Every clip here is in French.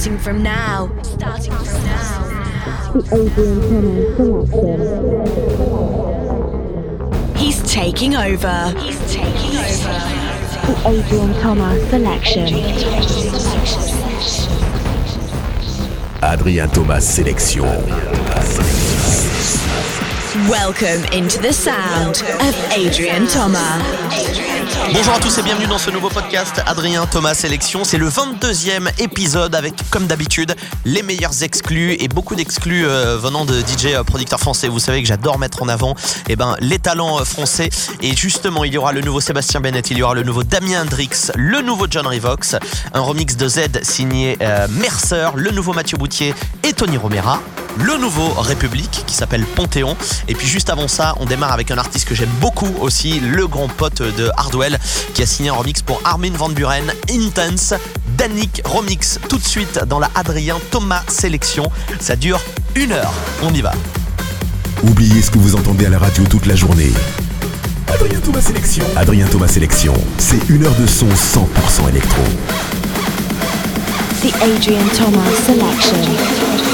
Starting from now. Starting from now. The Adrian Thomas selection. He's taking over. He's taking over. The Adrian Thomas selection. Adrien Thomas sélection. Welcome into the sound of Adrian Thomas. Bonjour à tous et bienvenue dans ce nouveau podcast Adrien Thomas Sélection. C'est le 22e épisode avec, comme d'habitude, les meilleurs exclus et beaucoup d'exclus euh, venant de DJ euh, producteurs français. Vous savez que j'adore mettre en avant eh ben, les talents euh, français. Et justement, il y aura le nouveau Sébastien Bennett, il y aura le nouveau Damien Hendrix, le nouveau John Revox, un remix de Z signé Mercer, le nouveau Mathieu Boutier et Tony Romera le nouveau République qui s'appelle Panthéon. Et puis juste avant ça, on démarre avec un artiste que j'aime beaucoup aussi, le grand pote de Hardwell, qui a signé un remix pour Armin Van Buren, Intense, Danik Remix, tout de suite dans la Adrien Thomas Sélection. Ça dure une heure. On y va. Oubliez ce que vous entendez à la radio toute la journée. Adrien Thomas Sélection. Adrien Thomas Sélection, c'est une heure de son 100% électro. The Adrian Thomas selection.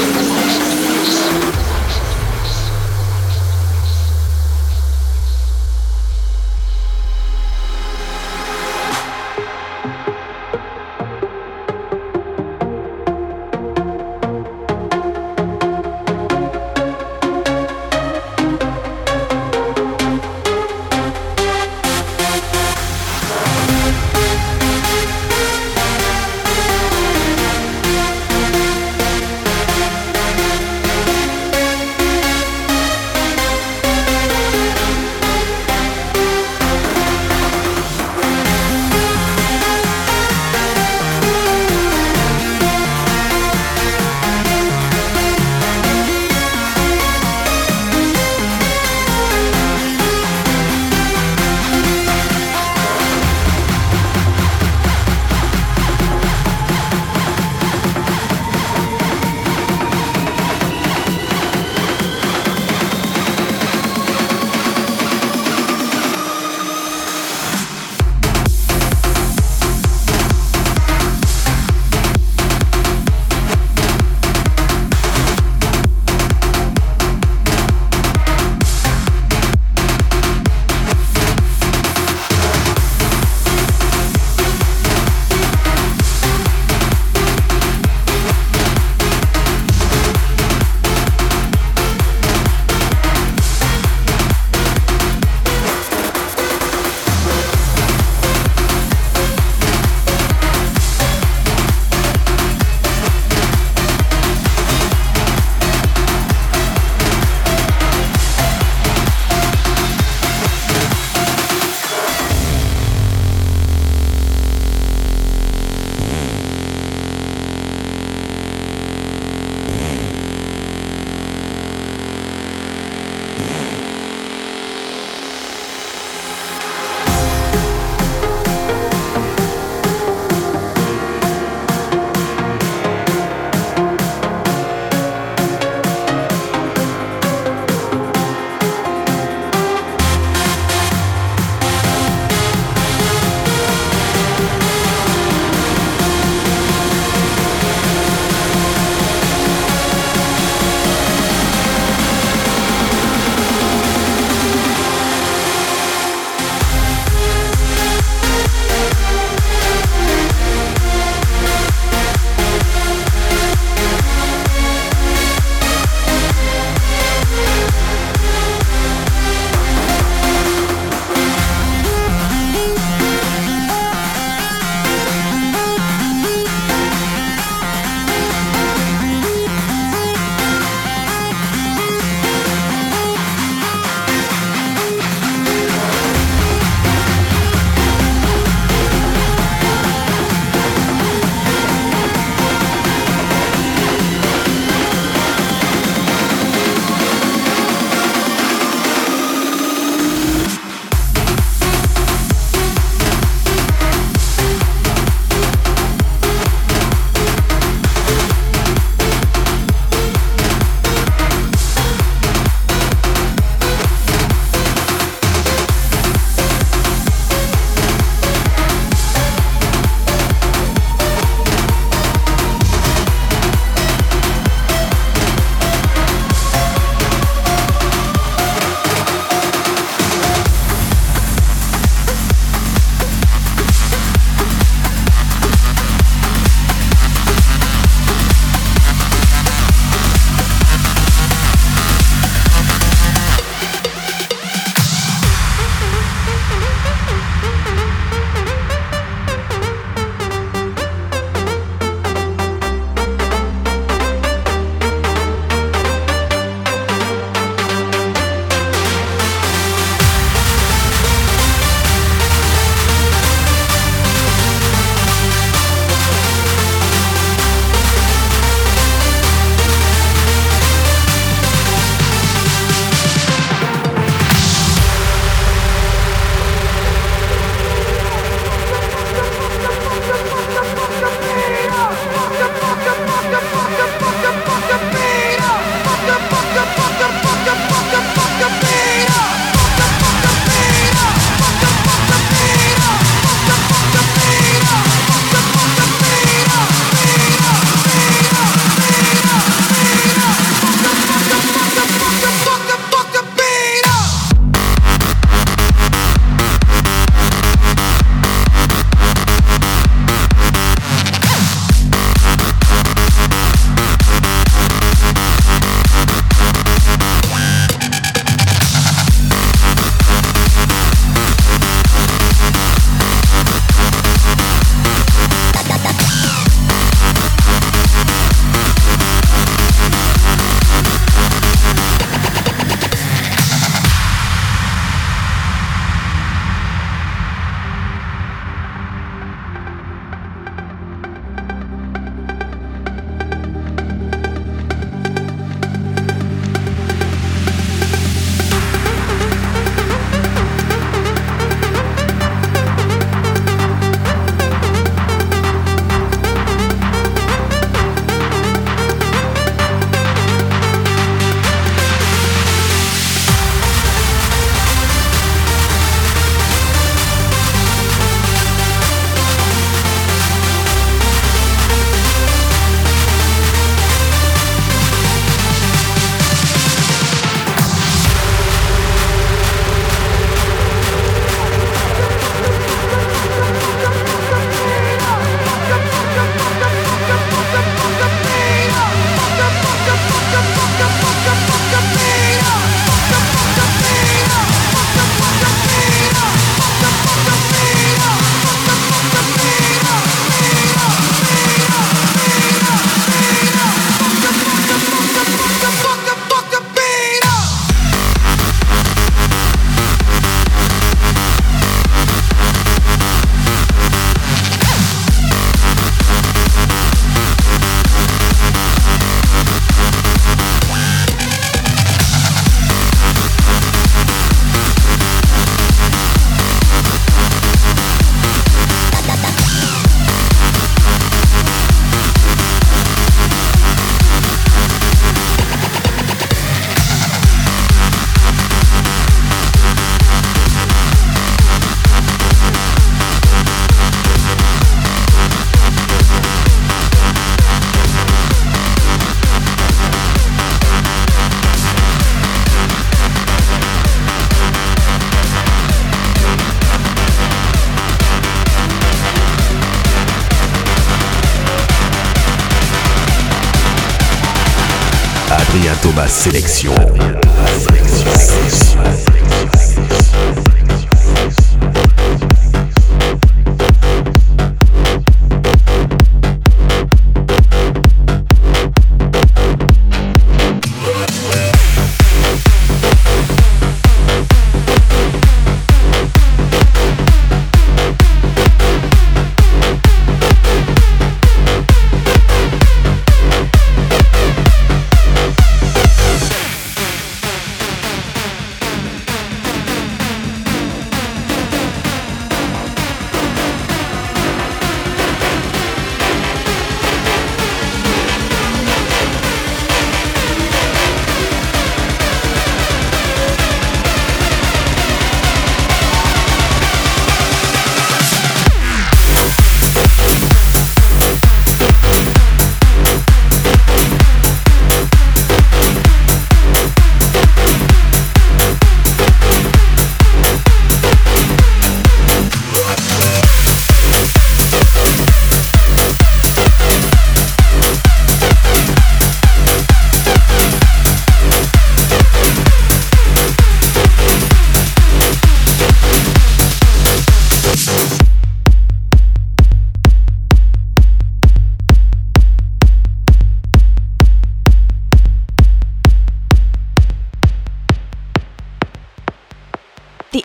Sélection.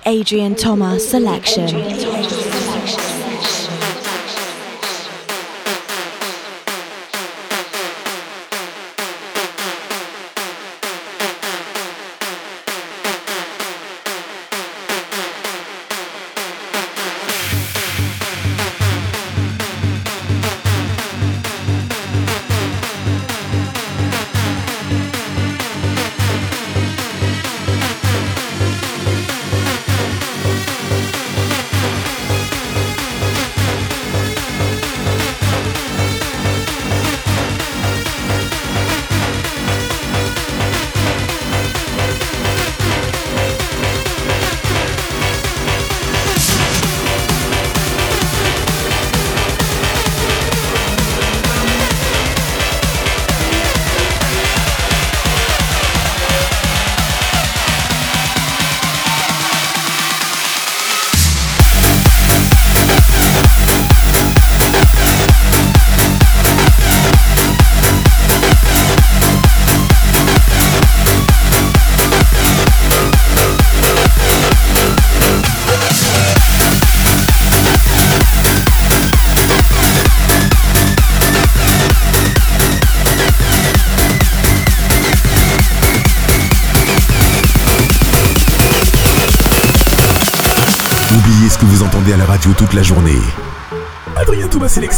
Adrian Thomas selection.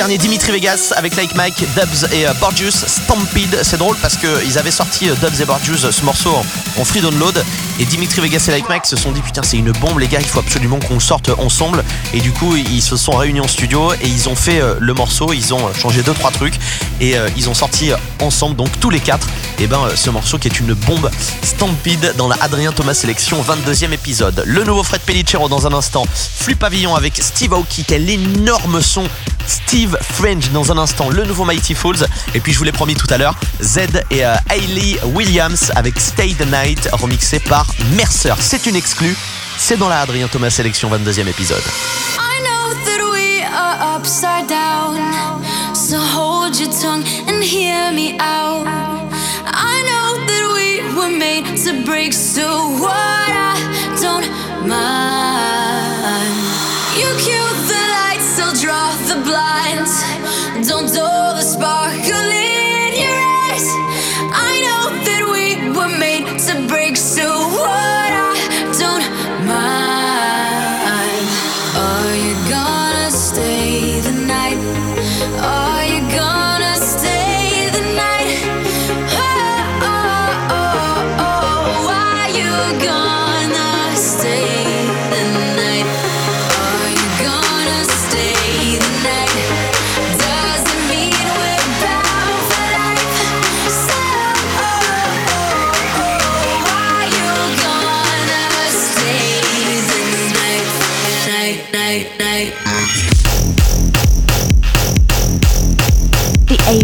Dernier Dimitri Vegas avec Like Mike, Dubs et euh, Borgius, Stampede. C'est drôle parce qu'ils avaient sorti euh, Dubs et Borgius ce morceau en, free download. Et Dimitri Vegas et Like Mike se sont dit putain c'est une bombe les gars, il faut absolument qu'on sorte ensemble. Et du coup ils se sont réunis en studio et ils ont fait euh, le morceau, ils ont changé deux trois trucs et ils ont sorti ensemble donc tous les quatre. Et ben ce morceau qui est une bombe Stampede dans la Adrien Thomas sélection 22e épisode. Le nouveau Fred Pellicero dans un instant. Flux Pavillon avec Steve Aoki, quel énorme son Steve French dans un instant, le nouveau Mighty Falls. Et puis je vous l'ai promis tout à l'heure, Z et euh, Williams avec Stay the Night remixé par Mercer. C'est une exclue, c'est dans la Adrien Thomas Sélection 22e épisode. I know that we are upside down, so hold your tongue and hear me out. I know that we were made to break, so what? I don't mind.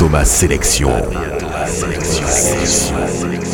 Thomas Sélection. Thomas Sélection.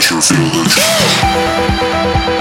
Don't feel the?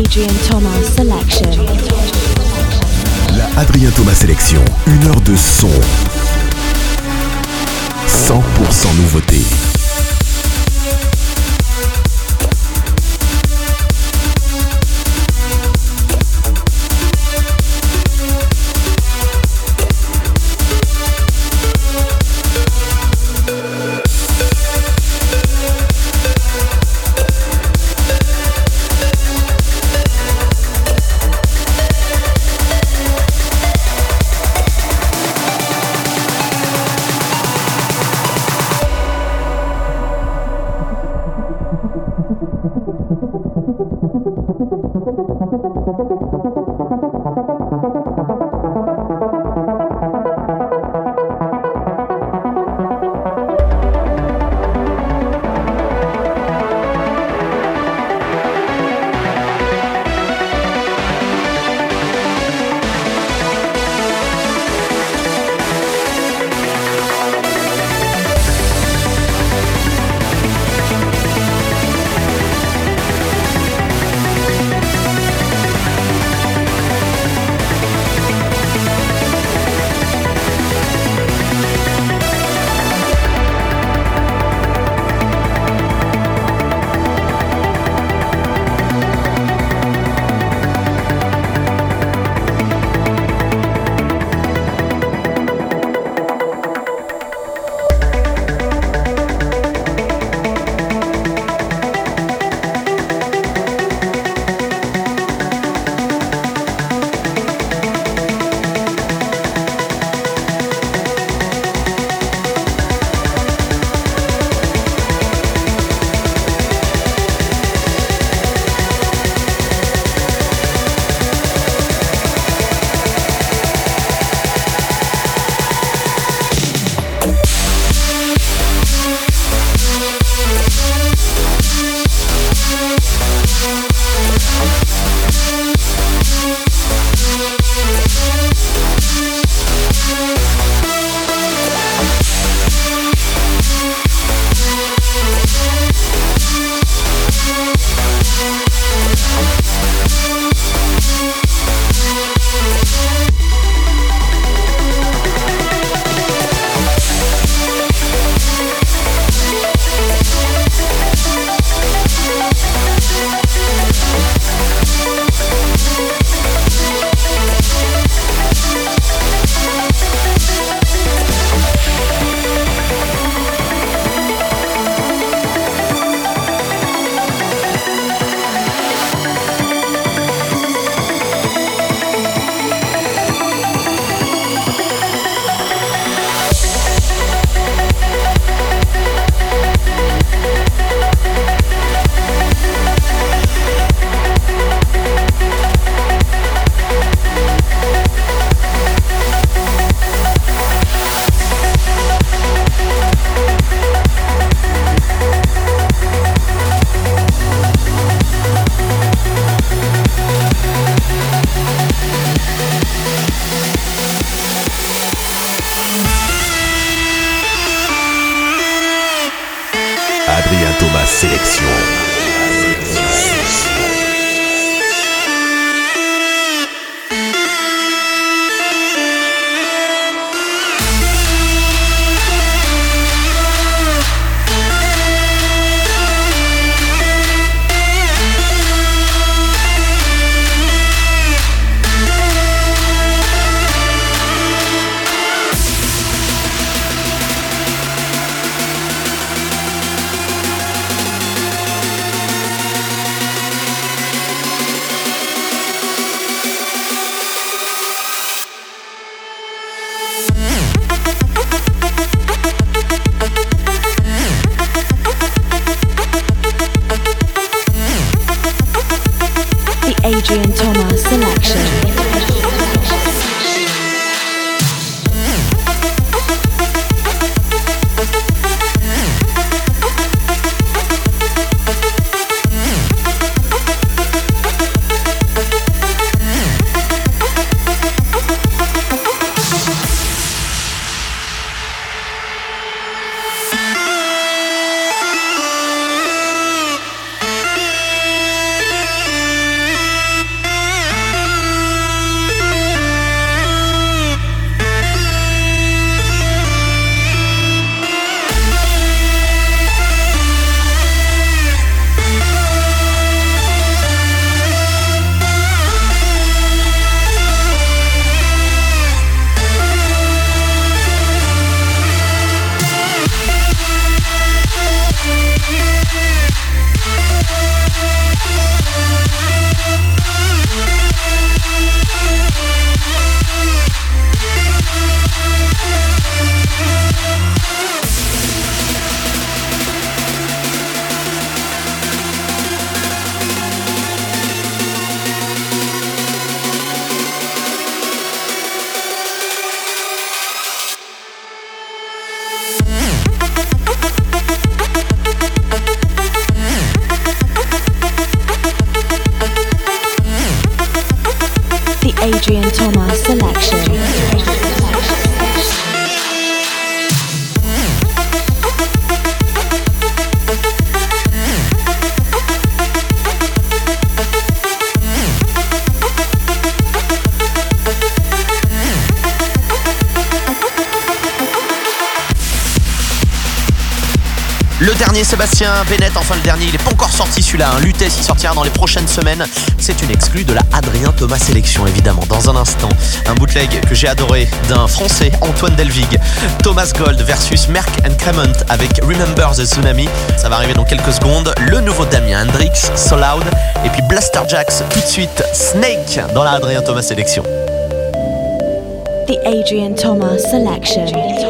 Adrian Thomas Bennett, enfin le dernier, il est pas encore sorti celui-là. Hein. Lutès, il sortira dans les prochaines semaines. C'est une exclue de la Adrien Thomas Sélection, évidemment. Dans un instant, un bootleg que j'ai adoré d'un français, Antoine Delvig. Thomas Gold versus Merck and Cremont avec Remember the Tsunami. Ça va arriver dans quelques secondes. Le nouveau Damien Hendrix, So Loud. Et puis Blaster Jacks, tout de suite Snake dans la Adrien Thomas Sélection. The Adrian Thomas Selection.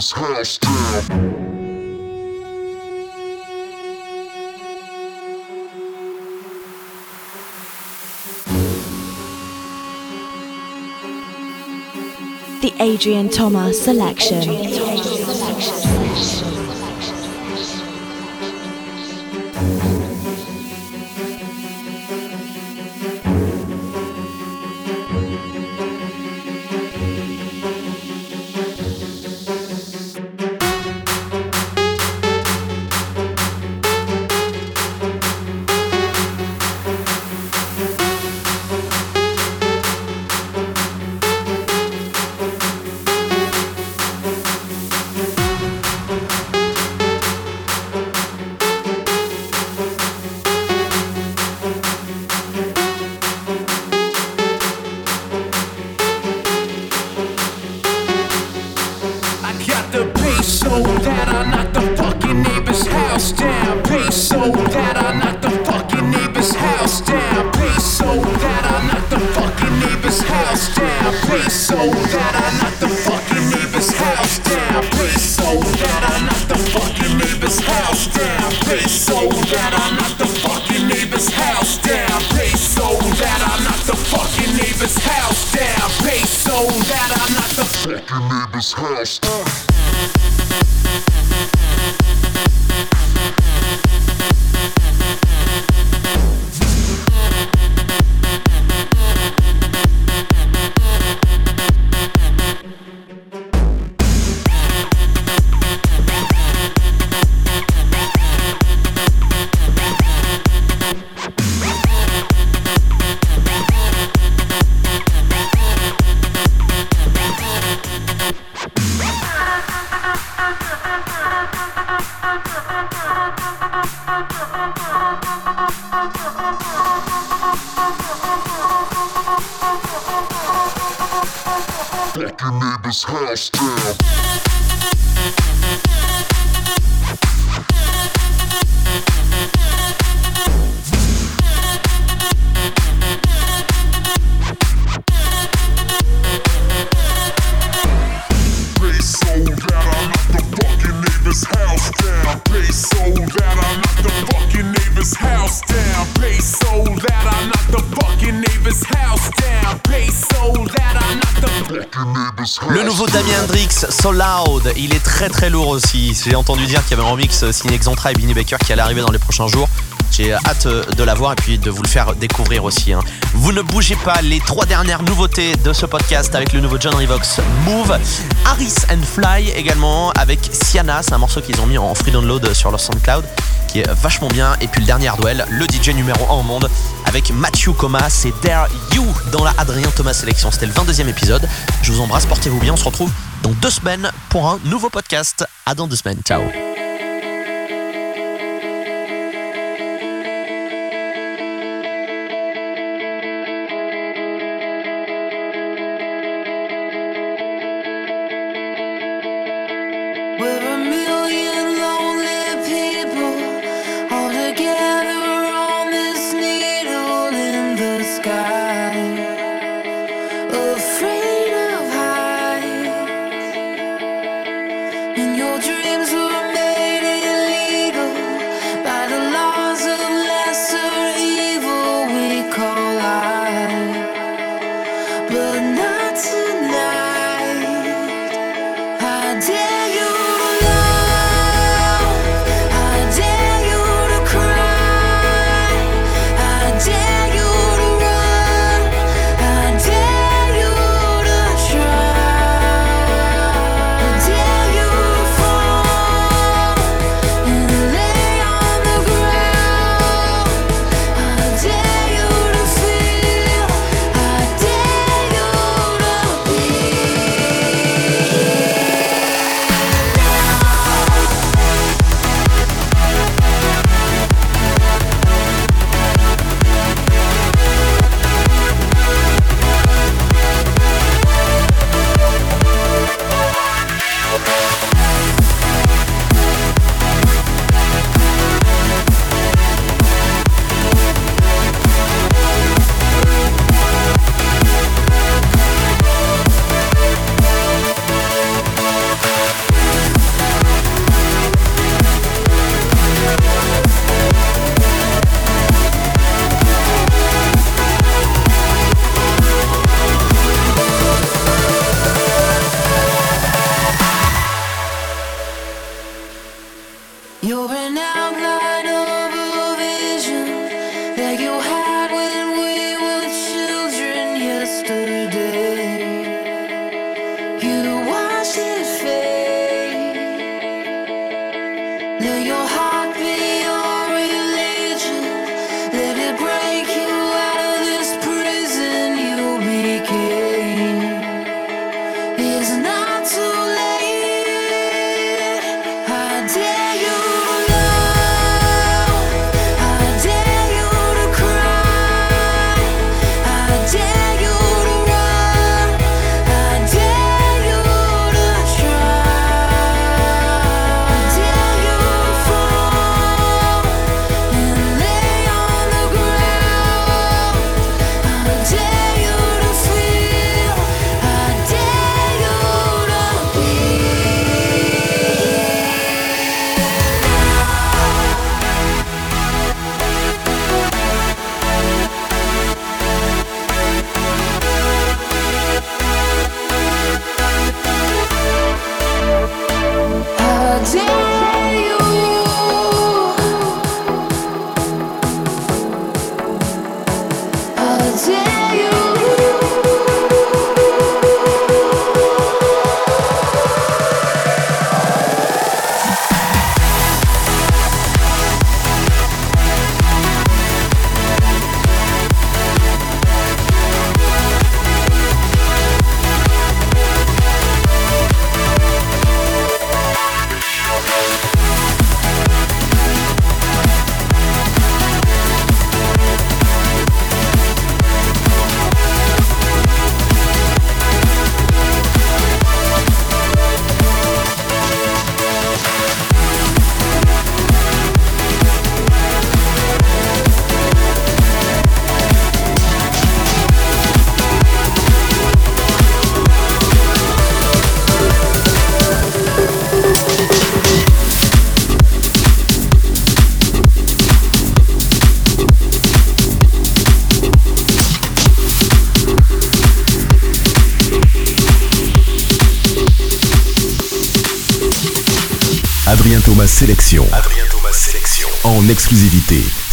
fucking neighbor's house down. The Adrian Thomas Selection. I Fucking neighbor's house down. Damien Hendrix, So Loud, il est très très lourd aussi. J'ai entendu dire qu'il y avait un remix signé Xantra et Binny Baker qui allait arriver dans les prochains jours. J'ai hâte de la voir et puis de vous le faire découvrir aussi. hein. Vous ne bougez pas, les trois dernières nouveautés de ce podcast avec le nouveau John Revox Move, Harris and Fly également avec Siana, c'est un morceau qu'ils ont mis en free download sur leur SoundCloud qui est vachement bien. Et puis le dernier Hardwell, le DJ numéro 1 au monde avec Matthew Coma, c'est Dare You dans la Adrien Thomas Sélection. C'était le 22e épisode. Je vous embrasse, portez-vous bien, on se retrouve dans deux semaines pour un nouveau podcast. À dans deux semaines, ciao.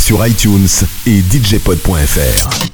Sur iTunes et DJpod.fr.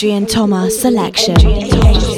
Adrian Thomas Selection. Adrian.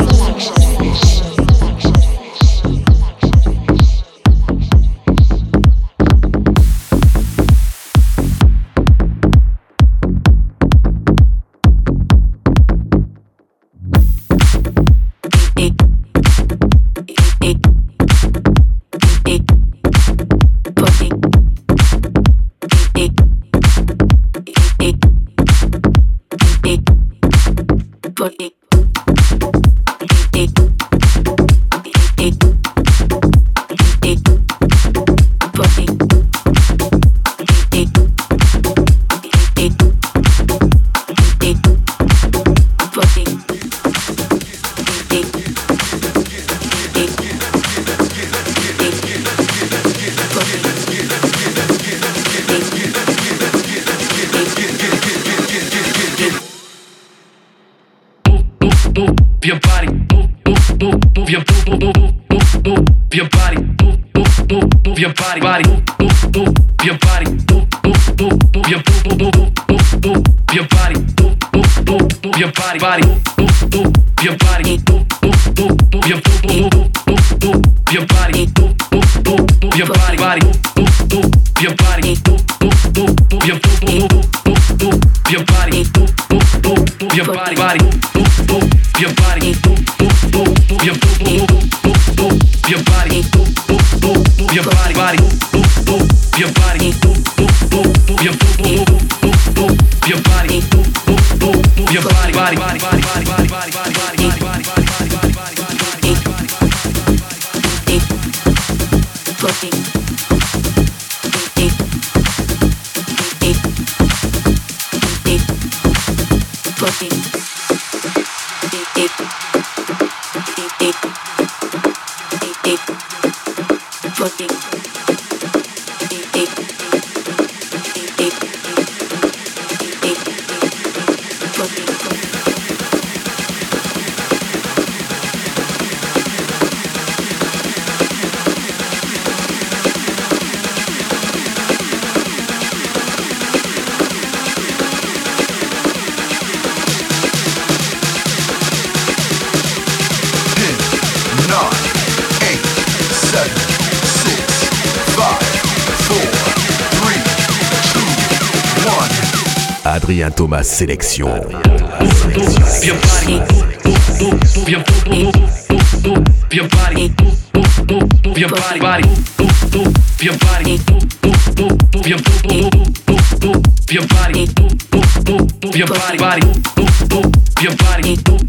ma sélection. Viens party, viens viens party, viens party, viens party, viens viens party, viens party, viens party,